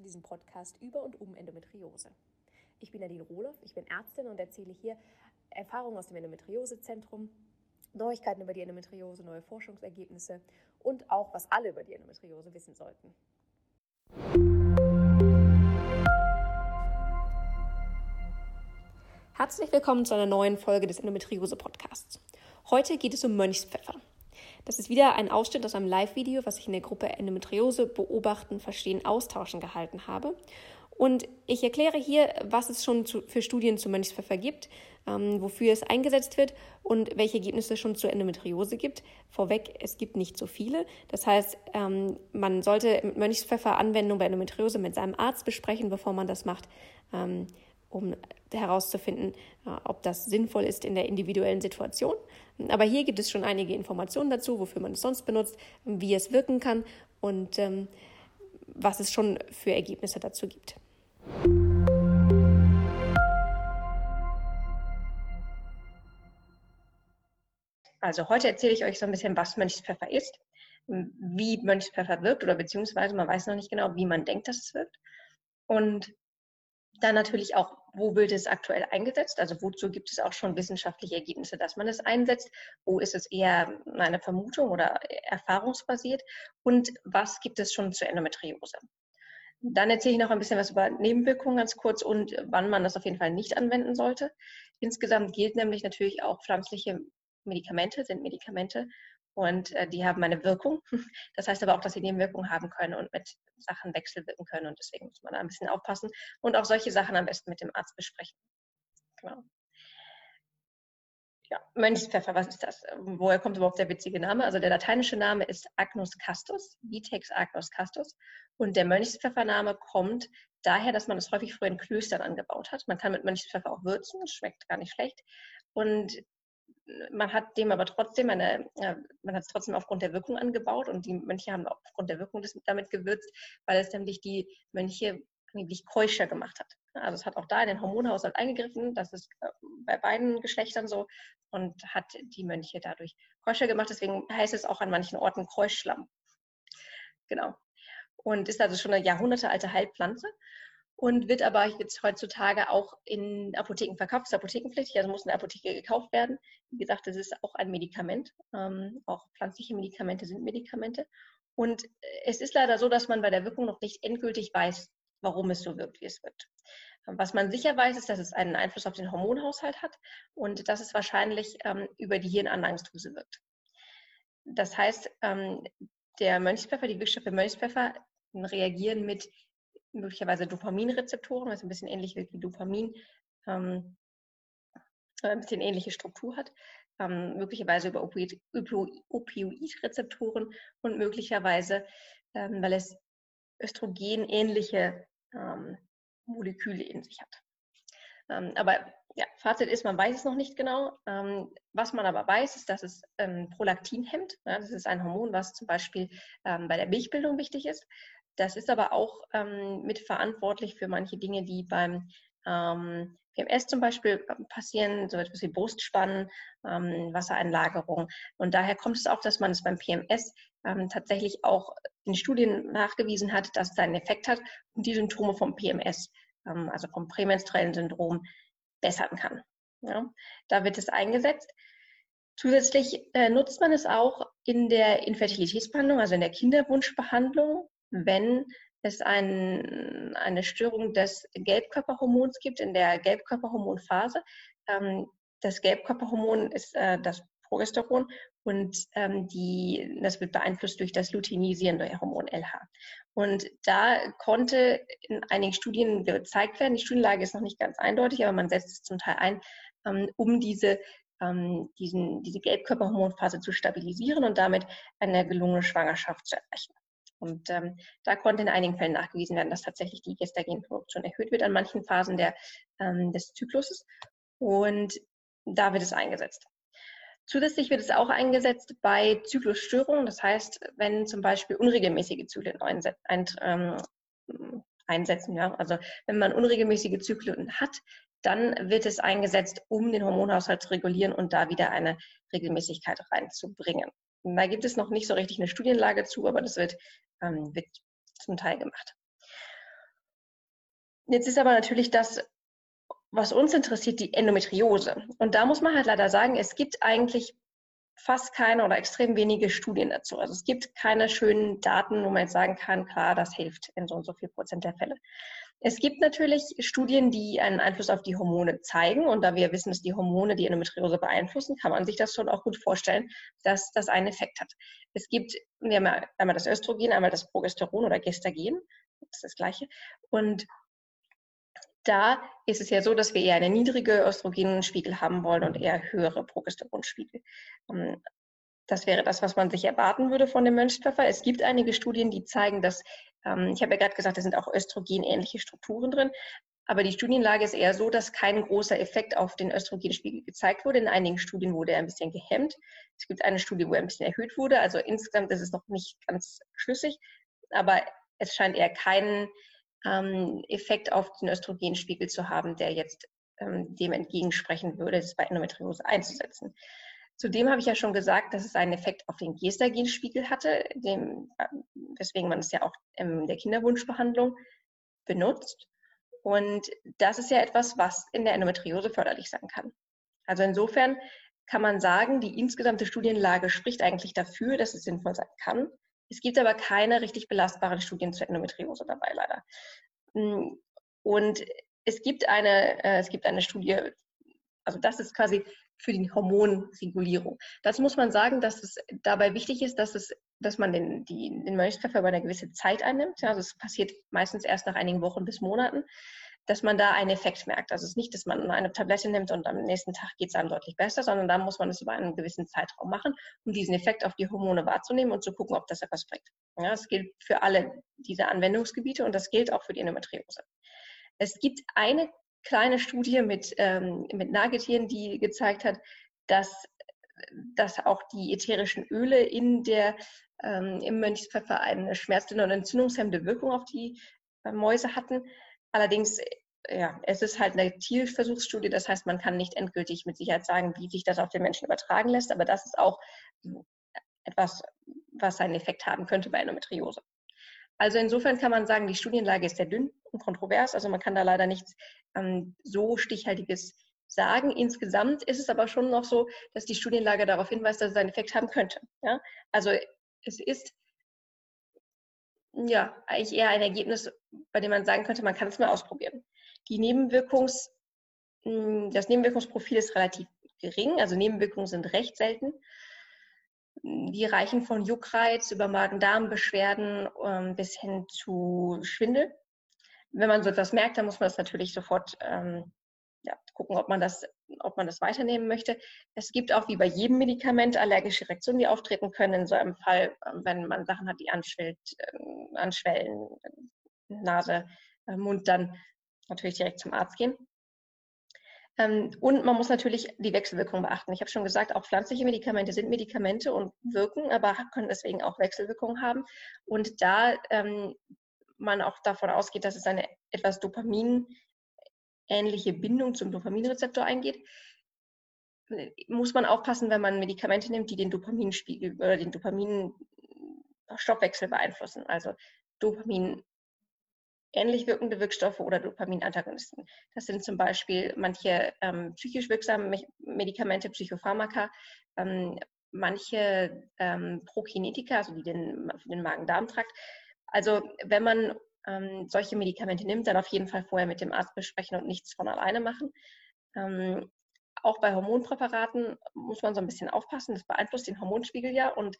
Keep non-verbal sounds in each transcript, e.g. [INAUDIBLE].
zu diesem Podcast über und um Endometriose. Ich bin Nadine Rohloff, ich bin Ärztin und erzähle hier Erfahrungen aus dem Endometriosezentrum, Neuigkeiten über die Endometriose, neue Forschungsergebnisse und auch, was alle über die Endometriose wissen sollten. Herzlich willkommen zu einer neuen Folge des Endometriose-Podcasts. Heute geht es um Mönchspfeffer. Das ist wieder ein Ausschnitt aus einem Live-Video, was ich in der Gruppe Endometriose beobachten, verstehen, austauschen gehalten habe. Und ich erkläre hier, was es schon zu, für Studien zu Mönchspfeffer gibt, ähm, wofür es eingesetzt wird und welche Ergebnisse es schon zur Endometriose gibt. Vorweg, es gibt nicht so viele. Das heißt, ähm, man sollte Mönchspfeffer Anwendung bei Endometriose mit seinem Arzt besprechen, bevor man das macht. Ähm, um herauszufinden, äh, ob das sinnvoll ist in der individuellen Situation. Aber hier gibt es schon einige Informationen dazu, wofür man es sonst benutzt, wie es wirken kann und ähm, was es schon für Ergebnisse dazu gibt. Also heute erzähle ich euch so ein bisschen, was Mönchspfeffer ist, wie Mönchspfeffer wirkt oder beziehungsweise man weiß noch nicht genau, wie man denkt, dass es wirkt. Und dann natürlich auch, wo wird es aktuell eingesetzt? Also wozu gibt es auch schon wissenschaftliche Ergebnisse, dass man es einsetzt? Wo ist es eher eine Vermutung oder erfahrungsbasiert? Und was gibt es schon zur Endometriose? Dann erzähle ich noch ein bisschen was über Nebenwirkungen ganz kurz und wann man das auf jeden Fall nicht anwenden sollte. Insgesamt gilt nämlich natürlich auch pflanzliche Medikamente sind Medikamente und äh, die haben eine Wirkung. [LAUGHS] Das heißt aber auch, dass sie Nebenwirkungen haben können und mit Sachen wechselwirken können. Und deswegen muss man da ein bisschen aufpassen und auch solche Sachen am besten mit dem Arzt besprechen. Genau. Ja, Mönchspfeffer, was ist das? Woher kommt überhaupt der witzige Name? Also der lateinische Name ist Agnus castus, Vitex agnus castus. Und der Mönchspfeffername kommt daher, dass man es häufig früher in Klöstern angebaut hat. Man kann mit Mönchspfeffer auch würzen, schmeckt gar nicht schlecht. Und man hat dem aber trotzdem eine, ja, man hat es trotzdem aufgrund der Wirkung angebaut und die Mönche haben aufgrund der Wirkung das, damit gewürzt, weil es nämlich die Mönche angeblich keuscher gemacht hat. Also es hat auch da in den Hormonhaushalt eingegriffen, das ist äh, bei beiden Geschlechtern so und hat die Mönche dadurch keuscher gemacht. Deswegen heißt es auch an manchen Orten Keuschlamm. Genau. Und ist also schon eine jahrhundertealte Heilpflanze und wird aber jetzt heutzutage auch in Apotheken verkauft, ist apothekenpflichtig, also muss in der Apotheke gekauft werden. Wie gesagt, das ist auch ein Medikament. Ähm, auch pflanzliche Medikamente sind Medikamente. Und es ist leider so, dass man bei der Wirkung noch nicht endgültig weiß, warum es so wirkt, wie es wirkt. Was man sicher weiß, ist, dass es einen Einfluss auf den Hormonhaushalt hat und dass es wahrscheinlich ähm, über die Hirnanlangsdrüse wirkt. Das heißt, ähm, der Mönchspfeffer, die Wirkstoffe Mönchspfeffer reagieren mit möglicherweise Dopaminrezeptoren, was ein bisschen ähnlich wie Dopamin, ähm, ein bisschen ähnliche Struktur hat, ähm, möglicherweise über Opioid, Opioidrezeptoren und möglicherweise, ähm, weil es Östrogen-ähnliche ähm, Moleküle in sich hat. Ähm, aber ja, Fazit ist, man weiß es noch nicht genau. Ähm, was man aber weiß, ist, dass es Prolaktin hemmt. Das ist ein Hormon, was zum Beispiel bei der Milchbildung wichtig ist. Das ist aber auch ähm, mitverantwortlich für manche Dinge, die beim ähm, PMS zum Beispiel ähm, passieren, so etwas wie Brustspannen, ähm, Wassereinlagerung. Und daher kommt es auch, dass man es beim PMS ähm, tatsächlich auch in Studien nachgewiesen hat, dass es einen Effekt hat und die Symptome vom PMS, ähm, also vom prämenstruellen Syndrom, bessern kann. Ja, da wird es eingesetzt. Zusätzlich äh, nutzt man es auch in der Infertilitätsbehandlung, also in der Kinderwunschbehandlung wenn es ein, eine Störung des Gelbkörperhormons gibt, in der Gelbkörperhormonphase. Ähm, das Gelbkörperhormon ist äh, das Progesteron und ähm, die, das wird beeinflusst durch das luteinisierende Hormon LH. Und da konnte in einigen Studien gezeigt werden, die Studienlage ist noch nicht ganz eindeutig, aber man setzt es zum Teil ein, ähm, um diese, ähm, diesen, diese Gelbkörperhormonphase zu stabilisieren und damit eine gelungene Schwangerschaft zu erreichen. Und ähm, da konnte in einigen Fällen nachgewiesen werden, dass tatsächlich die Gestagenproduktion erhöht wird an manchen Phasen der, ähm, des Zykluses. Und da wird es eingesetzt. Zusätzlich wird es auch eingesetzt bei Zyklusstörungen. Das heißt, wenn zum Beispiel unregelmäßige Zyklen ähm, einsetzen, ja, also wenn man unregelmäßige Zyklen hat, dann wird es eingesetzt, um den Hormonhaushalt zu regulieren und da wieder eine Regelmäßigkeit reinzubringen. Da gibt es noch nicht so richtig eine Studienlage zu, aber das wird, ähm, wird zum Teil gemacht. Jetzt ist aber natürlich das, was uns interessiert, die Endometriose. Und da muss man halt leider sagen, es gibt eigentlich fast keine oder extrem wenige Studien dazu. Also es gibt keine schönen Daten, wo man jetzt sagen kann, klar, das hilft in so und so viel Prozent der Fälle. Es gibt natürlich Studien, die einen Einfluss auf die Hormone zeigen. Und da wir wissen, dass die Hormone die Endometriose beeinflussen, kann man sich das schon auch gut vorstellen, dass das einen Effekt hat. Es gibt, wir haben einmal das Östrogen, einmal das Progesteron oder Gestagen. Das ist das Gleiche. Und da ist es ja so, dass wir eher eine niedrige Östrogenspiegel haben wollen und eher höhere Progesteronspiegel. Das wäre das, was man sich erwarten würde von dem Mönchspfeffer. Es gibt einige Studien, die zeigen, dass, ähm, ich habe ja gerade gesagt, da sind auch östrogenähnliche Strukturen drin. Aber die Studienlage ist eher so, dass kein großer Effekt auf den Östrogenspiegel gezeigt wurde. In einigen Studien wurde er ein bisschen gehemmt. Es gibt eine Studie, wo er ein bisschen erhöht wurde. Also insgesamt ist es noch nicht ganz schlüssig. Aber es scheint eher keinen ähm, Effekt auf den Östrogenspiegel zu haben, der jetzt ähm, dem entgegensprechen würde, es bei Endometriose einzusetzen. Zudem habe ich ja schon gesagt, dass es einen Effekt auf den Gestagenspiegel hatte, dem, ähm, weswegen man es ja auch in der Kinderwunschbehandlung benutzt. Und das ist ja etwas, was in der Endometriose förderlich sein kann. Also insofern kann man sagen, die insgesamte Studienlage spricht eigentlich dafür, dass es sinnvoll sein kann. Es gibt aber keine richtig belastbaren Studien zur Endometriose dabei, leider. Mm, und es gibt eine, äh, es gibt eine Studie, also das ist quasi für die Hormonregulierung. Dazu muss man sagen, dass es dabei wichtig ist, dass, es, dass man den, die, den Mönchspfeffer über eine gewisse Zeit einnimmt. Also es passiert meistens erst nach einigen Wochen bis Monaten dass man da einen Effekt merkt. Also es ist nicht, dass man eine Tablette nimmt und am nächsten Tag geht es einem deutlich besser, sondern da muss man es über einen gewissen Zeitraum machen, um diesen Effekt auf die Hormone wahrzunehmen und zu gucken, ob das etwas bringt. Ja, das gilt für alle diese Anwendungsgebiete und das gilt auch für die Endometriose. Es gibt eine kleine Studie mit, ähm, mit Nagetieren, die gezeigt hat, dass, dass auch die ätherischen Öle in der, ähm, im Mönchspfeffer eine schmerzdünnende und entzündungshemmende Wirkung auf die äh, Mäuse hatten. Allerdings ja, es ist halt eine Tierversuchsstudie, das heißt, man kann nicht endgültig mit Sicherheit sagen, wie sich das auf den Menschen übertragen lässt, aber das ist auch etwas, was einen Effekt haben könnte bei Endometriose. Also insofern kann man sagen, die Studienlage ist sehr dünn und kontrovers, also man kann da leider nichts ähm, so Stichhaltiges sagen. Insgesamt ist es aber schon noch so, dass die Studienlage darauf hinweist, dass es einen Effekt haben könnte. Ja? Also es ist ja eigentlich eher ein Ergebnis, bei dem man sagen könnte, man kann es mal ausprobieren. Die Nebenwirkungs, hm, das Nebenwirkungsprofil ist relativ gering, also Nebenwirkungen sind recht selten. Die reichen von Juckreiz über Magen-Darm-Beschwerden ähm, bis hin zu Schwindel. Wenn man so etwas merkt, dann muss man das natürlich sofort ähm, ja, gucken, ob man, das, ob man das weiternehmen möchte. Es gibt auch wie bei jedem Medikament allergische Reaktionen, die auftreten können. In so einem Fall, ähm, wenn man Sachen hat, die anschwillt, äh, anschwellen, Nase, äh, Mund, dann natürlich direkt zum Arzt gehen. Ähm, und man muss natürlich die Wechselwirkung beachten. Ich habe schon gesagt, auch pflanzliche Medikamente sind Medikamente und wirken, aber können deswegen auch Wechselwirkungen haben. Und da ähm, man auch davon ausgeht, dass es eine etwas dopaminähnliche Bindung zum Dopaminrezeptor eingeht, muss man aufpassen, wenn man Medikamente nimmt, die den Dopaminspiegel oder den Dopaminstoffwechsel beeinflussen. Also Dopamin ähnlich wirkende Wirkstoffe oder Dopaminantagonisten. Das sind zum Beispiel manche ähm, psychisch wirksame Medikamente, Psychopharmaka, ähm, manche ähm, Prokinetika, also die den, für den Magen-Darm-Trakt. Also wenn man ähm, solche Medikamente nimmt, dann auf jeden Fall vorher mit dem Arzt besprechen und nichts von alleine machen. Ähm, auch bei Hormonpräparaten muss man so ein bisschen aufpassen. Das beeinflusst den Hormonspiegel ja und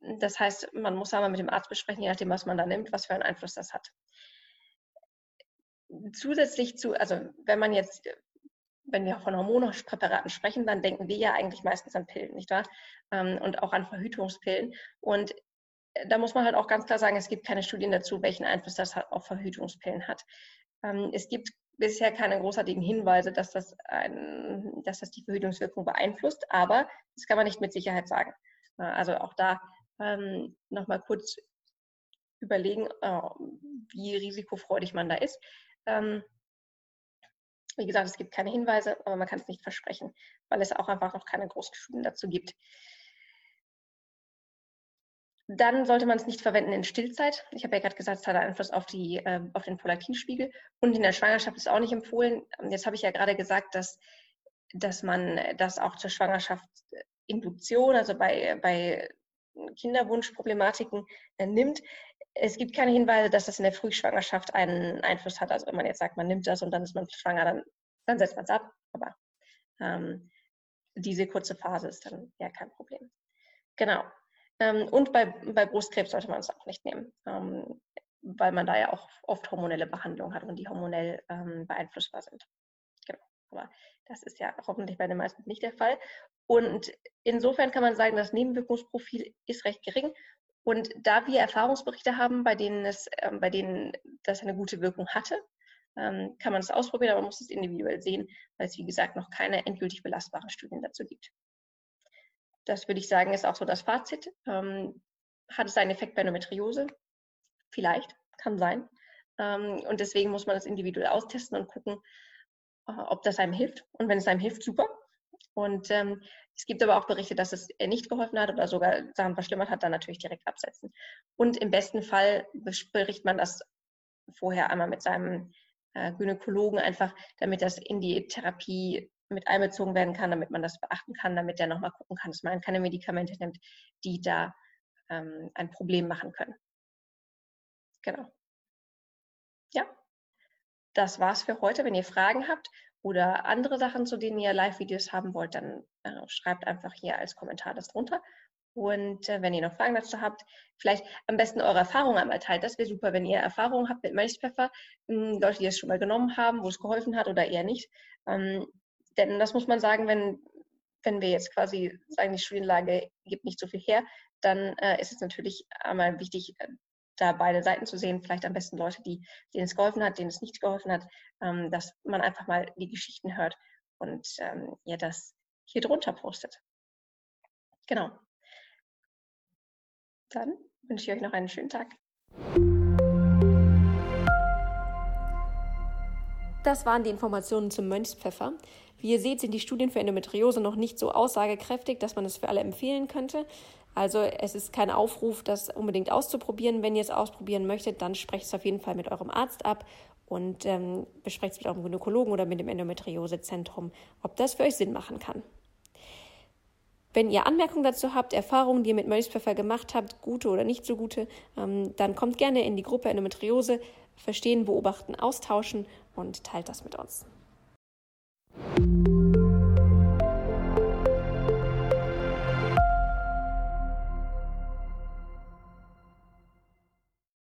das heißt, man muss einmal mit dem Arzt besprechen, je nachdem, was man da nimmt, was für einen Einfluss das hat. Zusätzlich zu, also wenn man jetzt, wenn wir von Hormonpräparaten sprechen, dann denken wir ja eigentlich meistens an Pillen, nicht wahr? Ähm, und auch an Verhütungspillen. Und äh, da muss man halt auch ganz klar sagen, es gibt keine Studien dazu, welchen Einfluss das auf Verhütungspillen hat. Ähm, es gibt bisher keine großartigen Hinweise, dass das, ein, dass das die Verhütungswirkung beeinflusst, aber das kann man nicht mit Sicherheit sagen. Äh, also auch da ähm, nochmal kurz überlegen, äh, wie risikofreudig man da ist. Ähm, wie gesagt, es gibt keine Hinweise, aber man kann es nicht versprechen, weil es auch einfach noch keine großen dazu gibt. dann sollte man es nicht verwenden in Stillzeit. Ich habe ja gerade gesagt, es hat Einfluss auf, die, äh, auf den Prolaktinspiegel. Und in der Schwangerschaft ist auch nicht empfohlen. Jetzt habe ich ja gerade gesagt, dass, dass man das auch zur Schwangerschaftsinduktion, also bei, bei Kinderwunschproblematiken, äh, nimmt. Es gibt keine Hinweise, dass das in der Frühschwangerschaft einen Einfluss hat. Also wenn man jetzt sagt, man nimmt das und dann ist man schwanger, dann, dann setzt man es ab. Aber ähm, diese kurze Phase ist dann ja kein Problem. Genau. Ähm, und bei, bei Brustkrebs sollte man es auch nicht nehmen, ähm, weil man da ja auch oft hormonelle Behandlungen hat und die hormonell ähm, beeinflussbar sind. Genau. Aber das ist ja hoffentlich bei den meisten nicht der Fall. Und insofern kann man sagen, das Nebenwirkungsprofil ist recht gering. Und da wir Erfahrungsberichte haben, bei denen, es, ähm, bei denen das eine gute Wirkung hatte, ähm, kann man es ausprobieren, aber man muss es individuell sehen, weil es, wie gesagt, noch keine endgültig belastbaren Studien dazu gibt. Das würde ich sagen, ist auch so das Fazit. Ähm, hat es einen Effekt bei Endometriose? Vielleicht, kann sein. Ähm, und deswegen muss man das individuell austesten und gucken, ob das einem hilft. Und wenn es einem hilft, super. Und ähm, es gibt aber auch Berichte, dass es nicht geholfen hat oder sogar Sachen verschlimmert hat, dann natürlich direkt absetzen. Und im besten Fall bespricht man das vorher einmal mit seinem äh, Gynäkologen einfach, damit das in die Therapie mit einbezogen werden kann, damit man das beachten kann, damit der nochmal gucken kann, dass man keine Medikamente nimmt, die da ähm, ein Problem machen können. Genau. Ja, das war's für heute. Wenn ihr Fragen habt oder andere Sachen, zu denen ihr Live-Videos haben wollt, dann äh, schreibt einfach hier als Kommentar das drunter. Und äh, wenn ihr noch Fragen dazu habt, vielleicht am besten eure Erfahrungen einmal teilt. Das wäre super, wenn ihr Erfahrungen habt mit Mönchspfeffer, hm, Leute, die es schon mal genommen haben, wo es geholfen hat oder eher nicht. Ähm, denn das muss man sagen, wenn, wenn wir jetzt quasi sagen, die Studienlage gibt nicht so viel her, dann äh, ist es natürlich einmal wichtig, äh, da beide Seiten zu sehen, vielleicht am besten Leute, die, denen es geholfen hat, denen es nicht geholfen hat, ähm, dass man einfach mal die Geschichten hört und ähm, ihr das hier drunter postet. Genau. Dann wünsche ich euch noch einen schönen Tag. Das waren die Informationen zum Mönchspfeffer. Wie ihr seht, sind die Studien für Endometriose noch nicht so aussagekräftig, dass man es für alle empfehlen könnte. Also es ist kein Aufruf, das unbedingt auszuprobieren. Wenn ihr es ausprobieren möchtet, dann sprecht es auf jeden Fall mit eurem Arzt ab und ähm, besprecht es mit eurem Gynäkologen oder mit dem Endometriosezentrum, ob das für euch Sinn machen kann. Wenn ihr Anmerkungen dazu habt, Erfahrungen, die ihr mit Mönchspfeffer gemacht habt, gute oder nicht so gute, ähm, dann kommt gerne in die Gruppe Endometriose, verstehen, beobachten, austauschen und teilt das mit uns.